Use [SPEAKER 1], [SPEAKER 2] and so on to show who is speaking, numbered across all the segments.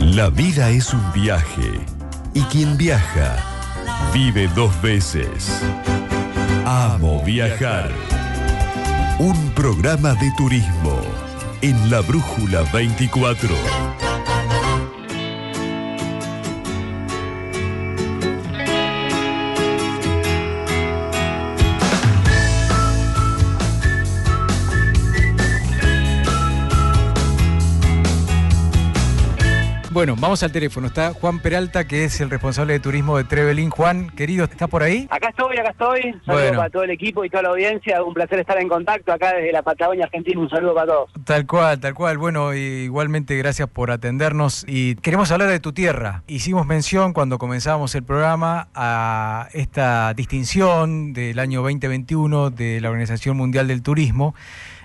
[SPEAKER 1] La vida es un viaje y quien viaja vive dos veces. Amo viajar. Un programa de turismo en la Brújula 24.
[SPEAKER 2] Bueno, vamos al teléfono. Está Juan Peralta, que es el responsable de turismo de Trevelin. Juan, querido, ¿está por ahí?
[SPEAKER 3] Acá estoy, acá estoy. Saludos
[SPEAKER 2] Bueno.
[SPEAKER 3] para todo el equipo y toda la audiencia. Un placer estar en contacto acá desde la Patagonia Argentina. Un saludo para todos.
[SPEAKER 2] Tal cual, tal cual. Bueno, igualmente gracias por atendernos. Y queremos hablar de tu tierra. Hicimos mención cuando comenzamos el programa a esta distinción del año 2021 de la Organización Mundial del Turismo.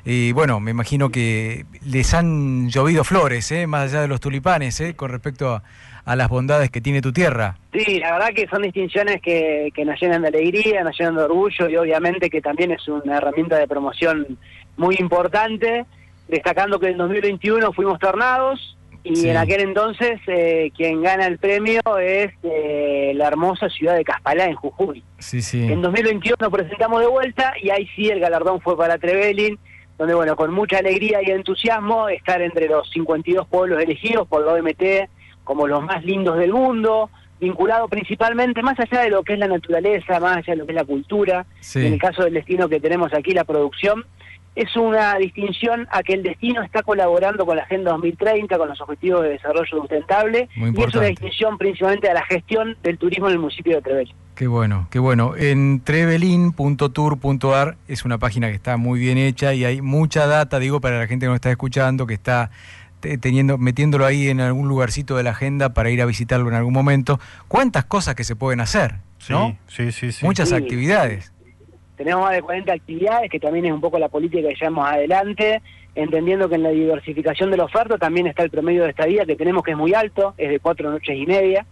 [SPEAKER 2] Y bueno, me imagino que les han llovido flores, ¿eh? más allá de los tulipanes, ¿eh? con respecto a, a las bondades que tiene tu tierra.
[SPEAKER 3] Sí, la verdad que son distinciones que, que nos llenan de alegría, nos llenan de orgullo y obviamente que también es una herramienta de promoción muy importante. Destacando que en 2021 fuimos tornados y
[SPEAKER 2] Sí.
[SPEAKER 3] en aquel entonces eh, quien gana el premio es eh, la hermosa ciudad de Caspalá en Jujuy.
[SPEAKER 2] Sí, sí.
[SPEAKER 3] En 2021 nos presentamos de vuelta y ahí sí el galardón fue para Trevelin, donde bueno, con mucha alegría y entusiasmo estar entre los 52 pueblos elegidos por la OMT como los más lindos del mundo, vinculado principalmente más allá de lo que es la naturaleza, más allá de lo que es la cultura,
[SPEAKER 2] Sí.
[SPEAKER 3] en el caso del destino que tenemos aquí, la producción, es una distinción a que el destino está colaborando con la Agenda 2030, con los Objetivos de Desarrollo Sustentable,
[SPEAKER 2] Muy
[SPEAKER 3] y es una distinción principalmente a la gestión del turismo en el municipio de Trevelin.
[SPEAKER 2] Qué bueno, qué bueno. En trevelin.tour.ar es una página que está muy bien hecha y hay mucha data, digo, para la gente que nos está escuchando, que está te- teniendo, metiéndolo ahí en algún lugarcito de la agenda para ir a visitarlo en algún momento. ¿Cuántas cosas que se pueden hacer?
[SPEAKER 4] Sí,
[SPEAKER 2] ¿no?
[SPEAKER 4] sí, sí, sí.
[SPEAKER 2] Muchas
[SPEAKER 3] Sí.
[SPEAKER 2] actividades.
[SPEAKER 3] Tenemos más de 40 actividades, que también es un poco la política que llevamos adelante, entendiendo que en la diversificación de la oferta también está el promedio de estadía que tenemos que es muy alto, es de cuatro noches y media.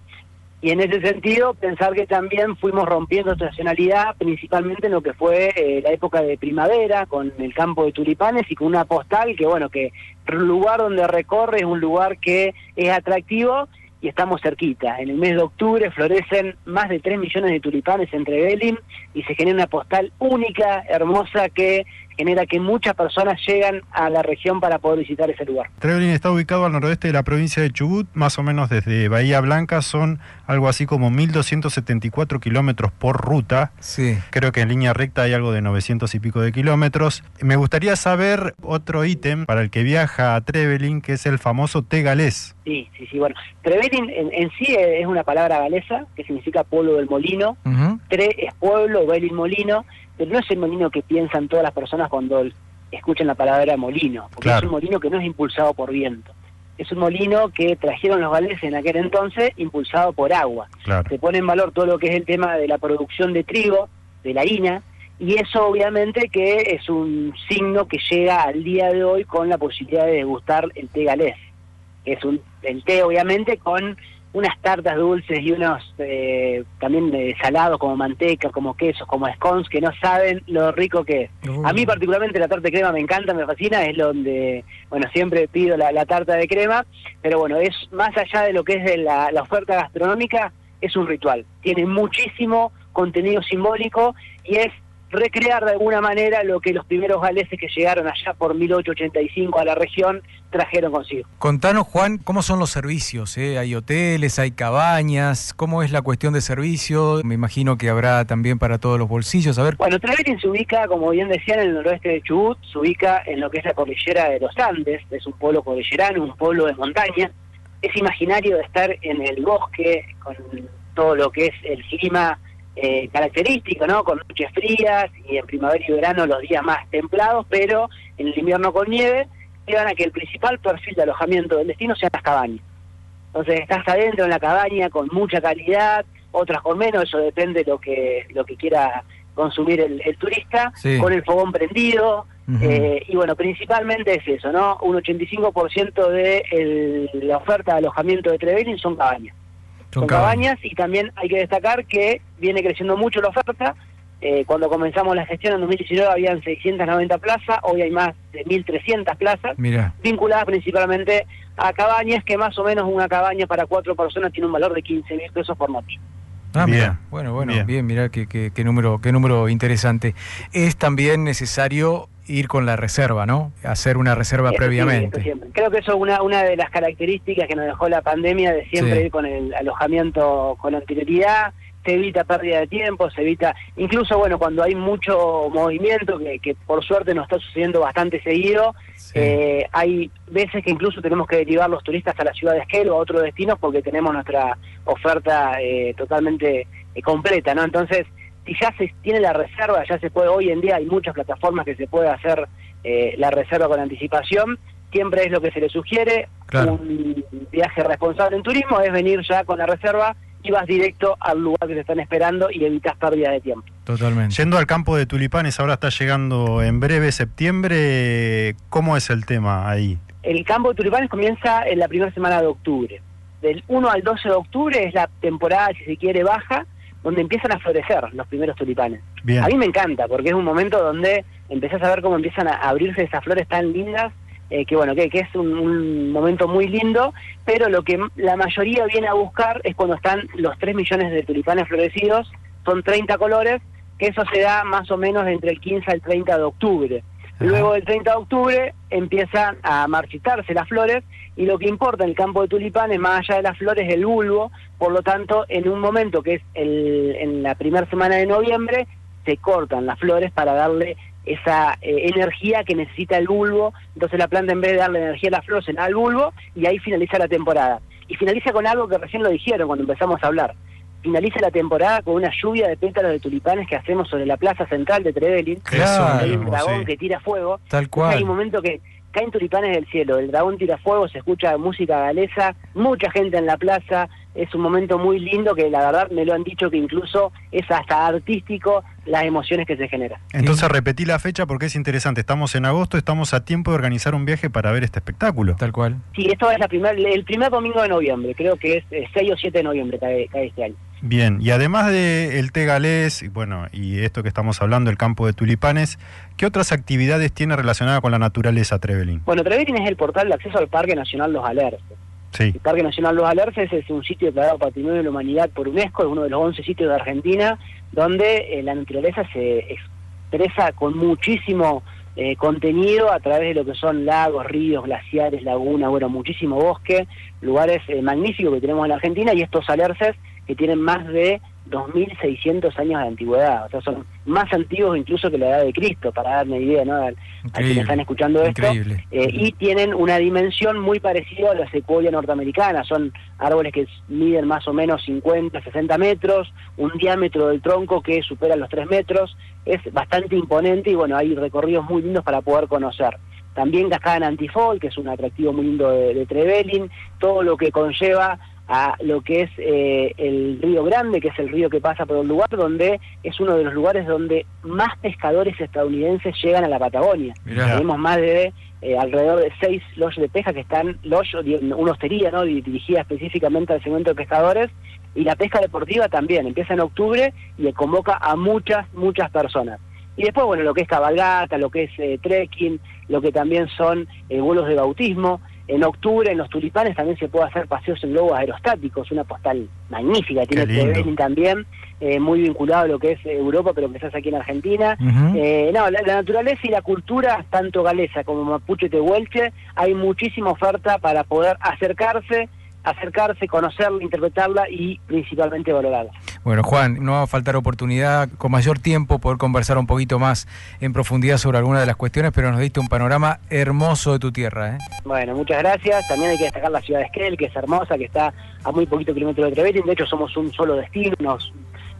[SPEAKER 3] Y en ese sentido, pensar que también fuimos rompiendo estacionalidad, principalmente en lo que fue eh, la época de primavera, con el campo de tulipanes y con una postal que, bueno, que lugar donde recorre es un lugar que es atractivo y estamos cerquita. En el mes de octubre florecen más de 3 millones de tulipanes entre Belin y se genera una postal única, hermosa, que genera que muchas personas llegan a la región para poder visitar ese lugar.
[SPEAKER 4] Trevelin está ubicado al noroeste de la provincia de Chubut, más o menos desde Bahía Blanca, son algo así como 1.274 kilómetros por ruta.
[SPEAKER 2] Sí.
[SPEAKER 4] Creo que en línea recta hay algo de 900 y pico de kilómetros. Me gustaría saber otro ítem para el que viaja a Trevelin, que es el famoso té galés.
[SPEAKER 3] Sí, sí, sí. Bueno, Trevelin en, en sí es una palabra galesa que significa pueblo del molino.
[SPEAKER 2] Ujú.
[SPEAKER 3] Tre es pueblo, Belin molino, pero no es el molino que piensan todas las personas cuando escuchan la palabra molino, porque
[SPEAKER 4] Claro.
[SPEAKER 3] es un molino que no es impulsado por viento. Es un molino que trajeron los galeses en aquel entonces impulsado por agua.
[SPEAKER 4] Claro.
[SPEAKER 3] Se pone en valor todo lo que es el tema de la producción de trigo, de la harina, y eso obviamente que es un signo que llega al día de hoy con la posibilidad de degustar el té galés. Es un, el té obviamente con unas tartas dulces y unos eh, también eh, salados como manteca, como quesos, como scones que no saben lo rico que es. A mí particularmente la tarta de crema me encanta, me fascina, es donde, bueno, siempre pido la, la tarta de crema, pero bueno, es más allá de lo que es de la, la oferta gastronómica, es un ritual. Tiene muchísimo contenido simbólico y es recrear de alguna manera lo que los primeros galeses que llegaron allá por 1885 a la región trajeron consigo.
[SPEAKER 2] Contanos, Juan, ¿cómo son los servicios? eh? ¿Hay hoteles, hay cabañas? ¿Cómo es la cuestión de servicio? Me imagino que habrá también para todos los bolsillos. A ver,
[SPEAKER 3] Bueno, Trevelin se ubica, como bien decían, en el noroeste de Chubut, se ubica en lo que es la cordillera de los Andes, es un pueblo cordillerano, un pueblo de montaña. Es imaginario de estar en el bosque con todo lo que es el clima eh, característico, ¿no? Con noches frías y en primavera y verano los días más templados, pero en el invierno con nieve, llevan a que el principal perfil de alojamiento del destino sean las cabañas. Entonces estás adentro en la cabaña con mucha calidad, otras con menos, eso depende de lo que, lo que quiera consumir el, el turista,
[SPEAKER 2] Sí.
[SPEAKER 3] con el fogón prendido, eh, y bueno, principalmente es eso, ¿no? Un 85% de el- la oferta de alojamiento de Trevelin son cabañas.
[SPEAKER 2] Son
[SPEAKER 3] cabañas y también hay que destacar que viene creciendo mucho la oferta, Eh, cuando comenzamos la gestión en 2019 habían 690 plazas, hoy hay más de 1.300 plazas,
[SPEAKER 2] Mira,
[SPEAKER 3] vinculadas principalmente a cabañas, que más o menos una cabaña para cuatro personas tiene un valor de 15 mil pesos por noche.
[SPEAKER 2] Ah,
[SPEAKER 4] Bien,
[SPEAKER 2] mira. Bueno, bueno, bien,
[SPEAKER 4] bien.
[SPEAKER 2] mira qué, qué- qué número, qué número interesante. Es también necesario ir con la reserva, ¿no? Hacer una reserva
[SPEAKER 3] Eso sí,
[SPEAKER 2] previamente.
[SPEAKER 3] eso siempre. Creo que eso es una, una de las características que nos dejó la pandemia de siempre
[SPEAKER 2] Sí.
[SPEAKER 3] ir con el alojamiento con anterioridad, se evita pérdida de tiempo, se evita, incluso bueno, cuando hay mucho movimiento, que, que por suerte nos está sucediendo bastante seguido,
[SPEAKER 2] Sí.
[SPEAKER 3] eh, hay veces que incluso tenemos que derivar los turistas a la ciudad de Esquel o a otros destinos porque tenemos nuestra oferta eh, totalmente eh, completa, ¿no? Entonces, si ya se tiene la reserva, ya se puede, hoy en día hay muchas plataformas que se puede hacer eh, la reserva con anticipación, siempre es lo que se le sugiere,
[SPEAKER 2] Claro.
[SPEAKER 3] un viaje responsable en turismo es venir ya con la reserva y vas directo al lugar que te están esperando y evitas pérdida de tiempo.
[SPEAKER 2] Totalmente.
[SPEAKER 4] Yendo al campo de tulipanes, ahora está llegando en breve septiembre. ¿Cómo es el tema ahí?
[SPEAKER 3] El campo de tulipanes comienza en la primera semana de octubre. Del 1 al 12 de octubre es la temporada, si se quiere, baja, donde empiezan a florecer los primeros tulipanes.
[SPEAKER 4] Bien.
[SPEAKER 3] A mí me encanta, porque es un momento donde empezás a ver cómo empiezan a abrirse esas flores tan lindas, eh, que bueno, que, que es un, un momento muy lindo, pero lo que la mayoría viene a buscar es cuando están los 3 millones de tulipanes florecidos, son 30 colores, que eso se da más o menos entre el 15 al 30 de octubre. Luego del 30 de octubre empiezan a marchitarse las flores y lo que importa en el campo de tulipanes, más allá de las flores, es el bulbo. Por lo tanto, en un momento que es el, en la primera semana de noviembre, se cortan las flores para darle esa eh, energía que necesita el bulbo. Entonces la planta en vez de darle energía a las flores, se da al bulbo y ahí finaliza la temporada. Y finaliza con algo que recién lo dijeron cuando empezamos a hablar. Finaliza la temporada con una lluvia de pétalos de tulipanes que hacemos sobre la plaza central de Trevelin.
[SPEAKER 2] Claro,
[SPEAKER 3] Hay un dragón
[SPEAKER 4] sí.
[SPEAKER 3] que tira fuego.
[SPEAKER 2] Tal
[SPEAKER 3] Hay
[SPEAKER 2] cual.
[SPEAKER 3] un momento que caen tulipanes del cielo, el dragón tira fuego, se escucha música galesa, mucha gente en la plaza, es un momento muy lindo que la verdad me lo han dicho que incluso es hasta artístico las emociones que se generan.
[SPEAKER 4] Entonces repetí la fecha porque es interesante. Estamos en agosto, estamos a tiempo de organizar un viaje para ver este espectáculo.
[SPEAKER 2] Tal cual.
[SPEAKER 3] Sí, esto es la primer, el primer domingo de noviembre, creo que es eh, 6 o 7 de noviembre cae, cae este año.
[SPEAKER 4] Bien, y además de el té galés, y bueno, y esto que estamos hablando, el campo de tulipanes, ¿qué otras actividades tiene relacionada con la naturaleza Trevelin?
[SPEAKER 3] Bueno, Trevelin es el portal de acceso al Parque Nacional Los Alerces. El Parque Nacional Los Alerces es un sitio declarado Patrimonio de la Humanidad por UNESCO, es uno de los 11 sitios de Argentina donde eh, la naturaleza se expresa con muchísimo eh, contenido a través de lo que son lagos, ríos, glaciares, lagunas, bueno, muchísimo bosque, lugares eh, magníficos que tenemos en la Argentina y estos alerces que tienen más de 2.600 años de antigüedad, o sea, son más antiguos incluso que la edad de Cristo, para darme idea, ¿no? Al- a quienes están escuchando esto. Eh, y tienen una dimensión muy parecida a la secuoya norteamericana. Son árboles que miden más o menos 50, 60 metros, un diámetro del tronco que supera los 3 metros. Es bastante imponente y bueno, hay recorridos muy lindos para poder conocer. También Cascada en Antifol, que es un atractivo muy lindo de, de Trevelin, todo lo que conlleva a lo que es eh, el Río Grande, que es el río que pasa por el lugar, donde es uno de los lugares donde más pescadores estadounidenses llegan a la Patagonia.
[SPEAKER 2] Mirá.
[SPEAKER 3] Tenemos más de eh, alrededor de seis lodges de pesca que están, lodge, una hostería ¿no? Di- dirigida específicamente al segmento de pescadores, y la pesca deportiva también, empieza en octubre y convoca a muchas, muchas personas. Y después, bueno, lo que es cabalgata, lo que es eh, trekking, lo que también son eh, vuelos de bautismo. En octubre, en los tulipanes, también se puede hacer paseos en globos aerostáticos, una postal magnífica, tiene. Trevelin también, eh, muy vinculado a lo que es Europa, pero que hace aquí en Argentina. Eh, no, la, la naturaleza y la cultura, tanto galesa como mapuche tehuelche, hay muchísima oferta para poder acercarse, acercarse, conocerla, interpretarla y principalmente valorarla.
[SPEAKER 2] Bueno, Juan, no va a faltar oportunidad con mayor tiempo poder conversar un poquito más en profundidad sobre algunas de las cuestiones, pero nos diste un panorama hermoso de tu tierra. ¿eh?
[SPEAKER 3] Bueno, muchas gracias. También hay que destacar la ciudad de Esquel, que es hermosa, que está a muy poquito kilómetros de Trevelin. De hecho, somos un solo destino, nos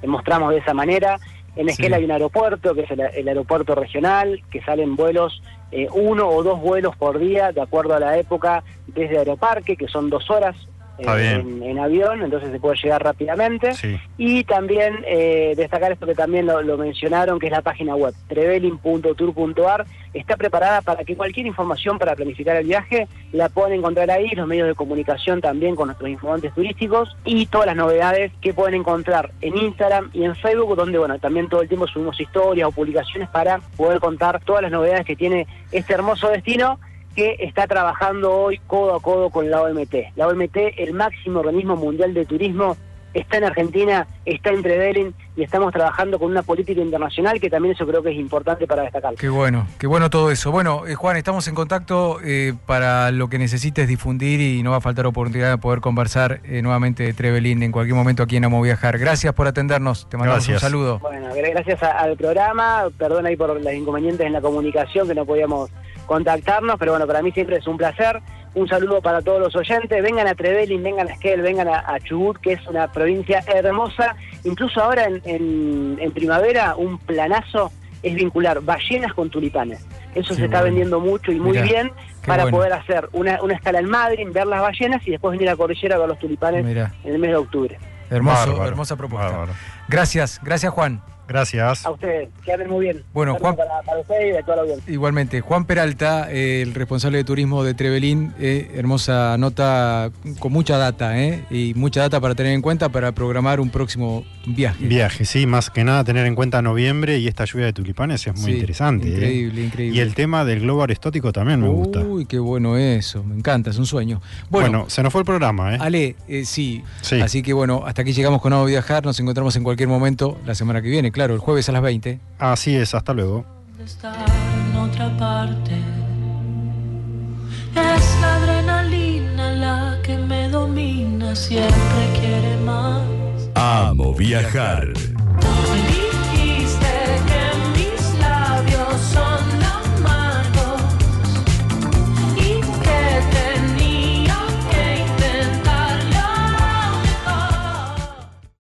[SPEAKER 3] mostramos de esa manera. En Esquel
[SPEAKER 2] Sí.
[SPEAKER 3] hay un aeropuerto, que es el, el aeropuerto regional, que salen vuelos, eh, uno o dos vuelos por día, de acuerdo a la época, desde Aeroparque, que son dos horas eh, en, avión, entonces se puede llegar rápidamente. Y también eh, destacar esto que también lo, mencionaron, que es la página web, trevelin.tour.ar, está preparada para que cualquier información para planificar el viaje la puedan encontrar ahí, los medios de comunicación también con nuestros informantes turísticos y todas las novedades que pueden encontrar en Instagram y en Facebook, donde bueno, también todo el tiempo subimos historias o publicaciones para poder contar todas las novedades que tiene este hermoso destino que está trabajando hoy codo a codo con la OMT. La OMT, el máximo organismo mundial de turismo, está en Argentina, está en Trevelin y estamos trabajando con una política internacional que también eso creo que es importante para destacar.
[SPEAKER 2] Qué bueno, qué bueno todo eso. Bueno, eh, Juan, estamos en contacto eh, para lo que necesites difundir y no va a faltar oportunidad de poder conversar eh, nuevamente de Trevelin en cualquier momento aquí en Amo Viajar. Gracias por atendernos, te mandamos un saludo.
[SPEAKER 3] Bueno, gracias al programa, perdón ahí por los inconvenientes en la comunicación que no podíamos contactarnos, pero bueno, para mí siempre es un placer. Un saludo para todos los oyentes. Vengan a Trevelin, vengan a Esquel, vengan a, Chubut, que es una provincia hermosa. Incluso ahora en, primavera, un planazo es vincular ballenas con tulipanes. Eso se está vendiendo mucho y muy bien para poder hacer una, escala en Madrid, ver las ballenas y después venir a la cordillera a ver los tulipanes en el mes de octubre.
[SPEAKER 2] Hermoso, hermosa propuesta. Gracias, gracias Juan.
[SPEAKER 4] Gracias.
[SPEAKER 3] A ustedes, que anden muy bien.
[SPEAKER 2] Bueno, Juan.
[SPEAKER 3] Para, ustedes y de toda la audiencia.
[SPEAKER 2] Igualmente, Juan Peralta, eh, el responsable de turismo de Trevelín, eh, hermosa nota con mucha data, eh, y mucha data para tener en cuenta para programar un próximo viaje.
[SPEAKER 4] Viaje, sí, más que nada tener en cuenta noviembre y esta lluvia de tulipanes es muy interesante. ¿eh?
[SPEAKER 2] Increíble, increíble.
[SPEAKER 4] Y el tema del globo aristótico también me gusta.
[SPEAKER 2] Uy, qué bueno eso, me encanta, es un sueño.
[SPEAKER 4] Bueno, se nos fue el programa, ¿eh?
[SPEAKER 2] Ale, sí. sí. Así que bueno, hasta aquí llegamos con Nuevo Viajar, nos encontramos en cualquier momento la semana que viene claro, el jueves a las 20.
[SPEAKER 4] Así es, hasta luego.
[SPEAKER 5] Estar en otra parte. Es la adrenalina la que me domina, siempre quiere más.
[SPEAKER 1] Amo viajar.